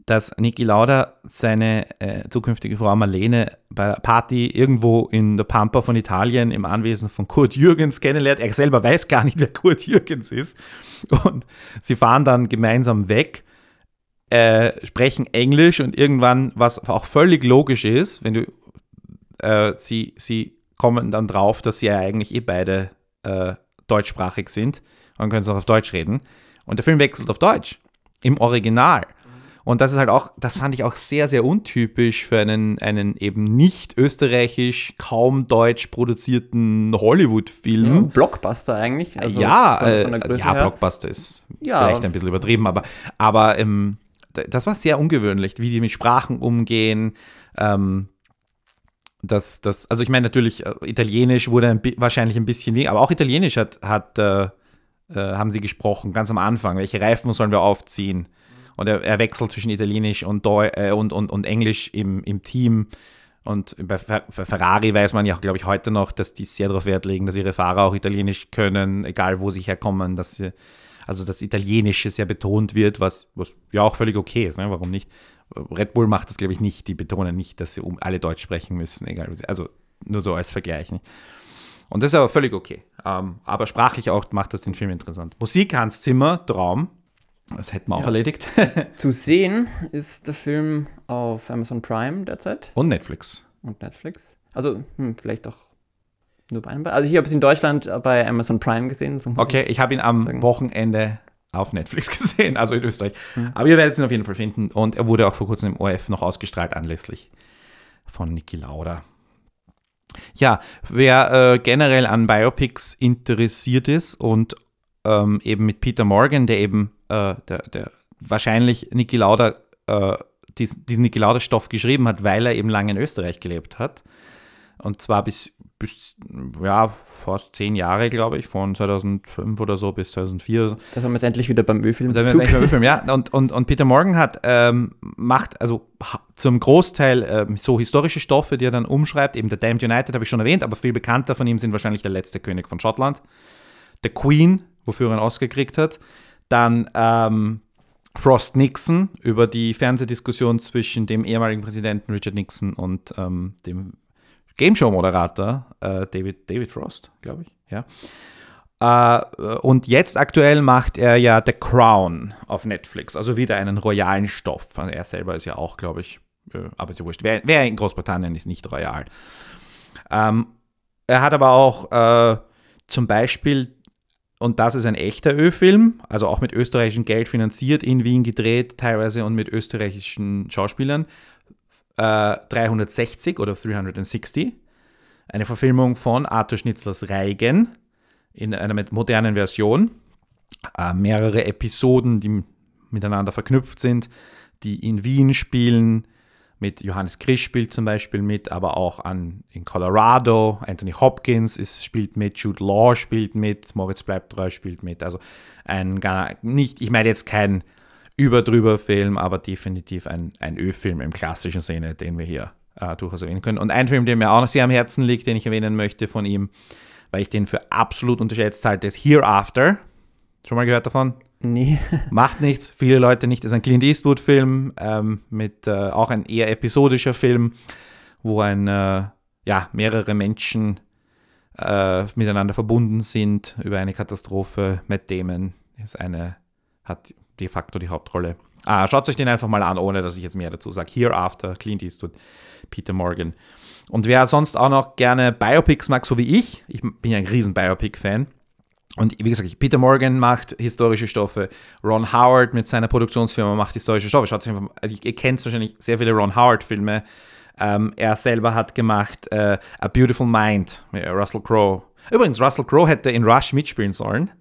S2: dass Niki Lauda seine äh, zukünftige Frau Marlene bei einer Party irgendwo in der Pampa von Italien im Anwesen von Kurt Jürgens kennenlernt. Er selber weiß gar nicht, wer Kurt Jürgens ist. Und sie fahren dann gemeinsam weg, äh, sprechen Englisch und irgendwann, was auch völlig logisch ist, wenn du, äh, sie, sie kommen dann drauf, dass sie ja eigentlich eh beide äh, deutschsprachig sind und können es auch auf Deutsch reden. Und der Film wechselt auf Deutsch im Original. Und das ist halt auch, das fand ich auch sehr, sehr untypisch für einen, einen eben nicht österreichisch, kaum deutsch produzierten Hollywood-Film.
S3: Ja, Blockbuster eigentlich. Also
S2: ja,
S3: von, von
S2: äh, ja,
S3: her.
S2: Blockbuster ist
S3: Ja.
S2: vielleicht ein bisschen übertrieben, aber, aber ähm, das war sehr ungewöhnlich, wie die mit Sprachen umgehen. Ähm, das, das, also ich meine natürlich, äh, Italienisch wurde ein, wahrscheinlich ein bisschen weniger, aber auch Italienisch hat, hat äh, äh, haben sie gesprochen, ganz am Anfang. Welche Reifen sollen wir aufziehen? Und er, er wechselt zwischen Italienisch und, Deu äh, und, und, und Englisch im, im Team. Und bei, bei Ferrari weiß man ja, glaube ich, heute noch, dass die sehr darauf Wert legen, dass ihre Fahrer auch Italienisch können, egal wo sie herkommen, dass sie, also das Italienische sehr betont wird, was, was ja auch völlig okay ist, ne? warum nicht? Red Bull macht das, glaube ich, nicht, die betonen nicht, dass sie um alle Deutsch sprechen müssen, egal, also nur so als Vergleich. Nicht? Und das ist aber völlig okay. Ähm, aber sprachlich auch macht das den Film interessant. Musik, Hans Zimmer, Traum. Das hätten wir auch ja. erledigt.
S3: Zu sehen ist der Film auf Amazon Prime derzeit.
S2: Und Netflix.
S3: Und Netflix. Also, hm, vielleicht auch nur bei einem. Also, ich habe es in Deutschland bei Amazon Prime gesehen.
S2: So okay, ich, habe ihn am sagen. Wochenende auf Netflix gesehen, also in Österreich. Hm. Aber ihr werdet ihn auf jeden Fall finden. Und er wurde auch vor kurzem im ORF noch ausgestrahlt, anlässlich von Niki Lauda. Ja, wer äh, generell an Biopics interessiert ist und ähm, eben mit Peter Morgan, der eben äh, der, der wahrscheinlich Niki Lauda äh, diesen, diesen Niki Lauda-Stoff geschrieben hat, weil er eben lange in Österreich gelebt hat. Und zwar bis, bis ja, fast zehn Jahre, glaube ich, von 2005 oder so bis 2004.
S3: Das haben wir jetzt endlich wieder beim Ölfilm.
S2: Da beim Ölfilm, ja. Und, und, und Peter Morgan hat, ähm, macht also zum Großteil ähm, so historische Stoffe, die er dann umschreibt. Eben der Damned United habe ich schon erwähnt, aber viel bekannter von ihm sind wahrscheinlich der letzte König von Schottland, The Queen, wofür er einen Oscar gekriegt hat, dann ähm, Frost Nixon über die Fernsehdiskussion zwischen dem ehemaligen Präsidenten Richard Nixon und ähm, dem Game Show Moderator äh, David, David Frost, glaube ich. Ja. Äh, und jetzt aktuell macht er ja The Crown auf Netflix, also wieder einen royalen Stoff. Also er selber ist ja auch, glaube ich, äh, aber ist ja wurscht. Wer, wer, in Großbritannien ist nicht royal. Ähm, er hat aber auch äh, zum Beispiel und das ist ein echter Ö-Film, also auch mit österreichischem Geld finanziert, in Wien gedreht, teilweise und mit österreichischen Schauspielern. Äh, 360 oder 360. Eine Verfilmung von Arthur Schnitzlers Reigen in einer modernen Version. Äh, mehrere Episoden, die miteinander verknüpft sind, die in Wien spielen mit Johannes Krisch spielt zum Beispiel mit, aber auch an, in Colorado. Anthony Hopkins ist, spielt mit, Jude Law spielt mit, Moritz bleibt treu spielt mit. Also ein gar nicht, ich meine jetzt kein überdrüber Film, aber definitiv ein, ein Ö-Film im klassischen Sinne, den wir hier äh, durchaus erwähnen können. Und ein Film, der mir auch noch sehr am Herzen liegt, den ich erwähnen möchte von ihm, weil ich den für absolut unterschätzt halte, ist Hereafter. Schon mal gehört davon?
S3: Nee.
S2: Macht nichts, viele Leute nicht. Das ist ein Clint Eastwood-Film, ähm, mit äh, auch ein eher episodischer Film, wo ein, äh, ja, mehrere Menschen äh, miteinander verbunden sind über eine Katastrophe. Matt Damon ist eine, hat de facto die Hauptrolle. Ah, schaut euch den einfach mal an, ohne dass ich jetzt mehr dazu sage. Hereafter, Clint Eastwood, Peter Morgan. Und wer sonst auch noch gerne Biopics mag, so wie ich, ich bin ja ein riesen Biopic-Fan, und wie gesagt, Peter Morgan macht historische Stoffe. Ron Howard mit seiner Produktionsfirma macht historische Stoffe. Schaut einfach, also ihr kennt wahrscheinlich sehr viele Ron Howard-Filme. Ähm, er selber hat gemacht äh, A Beautiful Mind Russell Crowe. Übrigens, Russell Crowe hätte in Rush mitspielen sollen.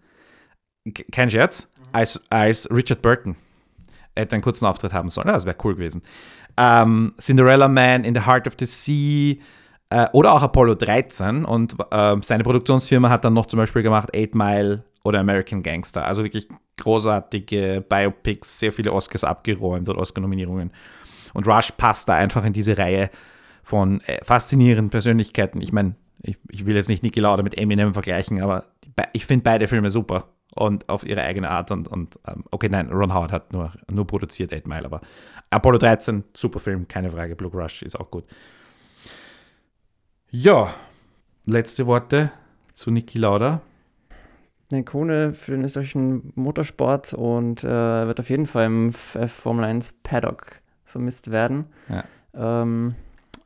S2: Kein Scherz. Als, als Richard Burton. Er hätte einen kurzen Auftritt haben sollen. das wäre cool gewesen. Ähm, Cinderella Man in the Heart of the Sea. Äh, oder auch Apollo 13 und äh, seine Produktionsfirma hat dann noch zum Beispiel gemacht Eight Mile oder American Gangster. Also wirklich großartige Biopics, sehr viele Oscars abgeräumt und Oscar-Nominierungen. Und Rush passt da einfach in diese Reihe von äh, faszinierenden Persönlichkeiten. Ich meine, ich, ich, will jetzt nicht Niki Lauda mit Eminem vergleichen, aber ich finde beide Filme super und auf ihre eigene Art. Und, und ähm, okay, nein, Ron Howard hat nur, nur produziert Eight Mile, aber Apollo 13, super Film, keine Frage. Blue Rush ist auch gut. Ja, letzte Worte zu Niki Lauda.
S3: Eine Ikone für den österreichischen Motorsport und äh, wird auf jeden Fall im F Formel 1 Paddock vermisst werden. Ja. Ähm,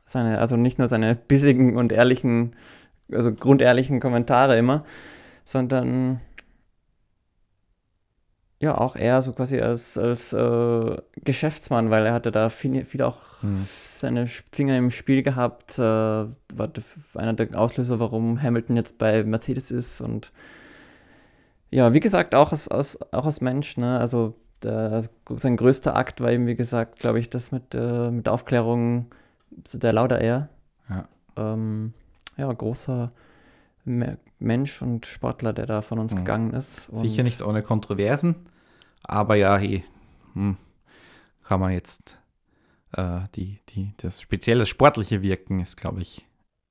S3: seine, also nicht nur seine bissigen und ehrlichen, also grundehrlichen Kommentare immer, sondern ja, auch er so quasi als, als äh, Geschäftsmann, weil er hatte da viel, viel auch mhm. seine Finger im Spiel gehabt, äh, war einer der Auslöser, warum Hamilton jetzt bei Mercedes ist und ja, wie gesagt, auch als, als, auch als Mensch, ne, also der, sein größter Akt war eben, wie gesagt, glaube ich, das mit, äh, mit der Aufklärung so der Lauda-Air.
S2: Ja.
S3: Ähm, ja, großer Mensch und Sportler, der da von uns
S2: Mhm.
S3: gegangen ist.
S2: Sicher nicht ohne Kontroversen, aber ja, hey, hm, kann man jetzt äh, die, die, das spezielle sportliche Wirken ist, glaube ich,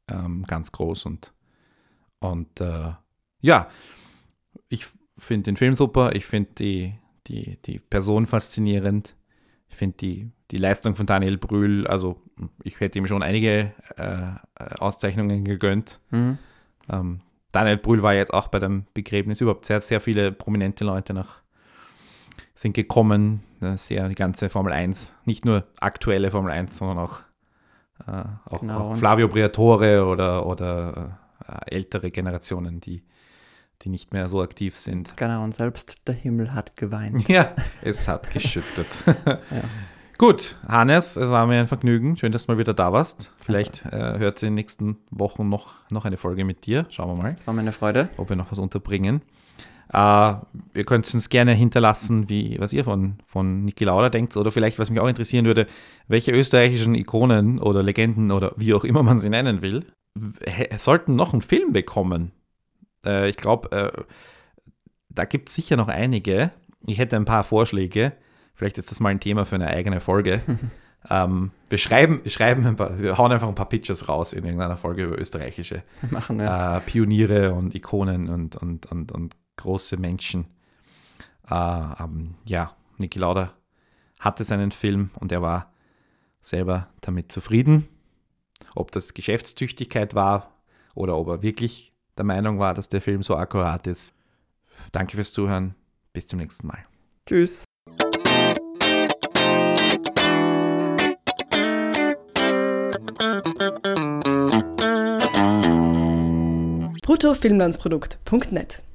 S2: ähm, ganz groß und, und äh, ja, ich finde den Film super, ich finde die, die, die Person faszinierend, ich finde die, die Leistung von Daniel Brühl, also ich hätte ihm schon einige äh, äh, Auszeichnungen gegönnt.
S3: Mhm.
S2: Ähm, Daniel Brühl war jetzt auch bei dem Begräbnis überhaupt sehr, sehr viele prominente Leute nach sind gekommen, sehr die ganze Formel 1, nicht nur aktuelle Formel 1, sondern auch, äh, auch,
S3: Genau,
S2: auch Flavio Briatore oder, oder äh, ältere Generationen, die, die nicht mehr so aktiv sind.
S3: Genau, und selbst der Himmel hat geweint.
S2: Ja, es hat geschüttet.
S3: Ja.
S2: Gut, Hannes, es war mir ein Vergnügen. Schön, dass du mal wieder da warst. Vielleicht äh, hört sie in den nächsten Wochen noch, noch eine Folge mit dir. Schauen wir mal
S3: Das war meine Freude.
S2: ob wir noch was unterbringen. Äh, ihr könnt uns gerne hinterlassen, wie, was ihr von, von Niki Lauda denkt oder vielleicht, was mich auch interessieren würde, welche österreichischen Ikonen oder Legenden oder wie auch immer man sie nennen will, sollten noch einen Film bekommen. Äh, ich glaube, äh, da gibt es sicher noch einige. Ich hätte ein paar Vorschläge. Vielleicht ist das mal ein Thema für eine eigene Folge. ähm, wir schreiben, wir schreiben ein paar, wir hauen einfach ein paar Pictures raus in irgendeiner Folge über österreichische
S3: Machen wir.
S2: äh, Pioniere und Ikonen und, und, und, und große Menschen. Äh, ähm, ja, Niki Lauda hatte seinen Film und er war selber damit zufrieden. Ob das Geschäftstüchtigkeit war oder ob er wirklich der Meinung war, dass der Film so akkurat ist. Danke fürs Zuhören. Bis zum nächsten Mal.
S3: Tschüss.
S1: bruttofilmlandsprodukt.net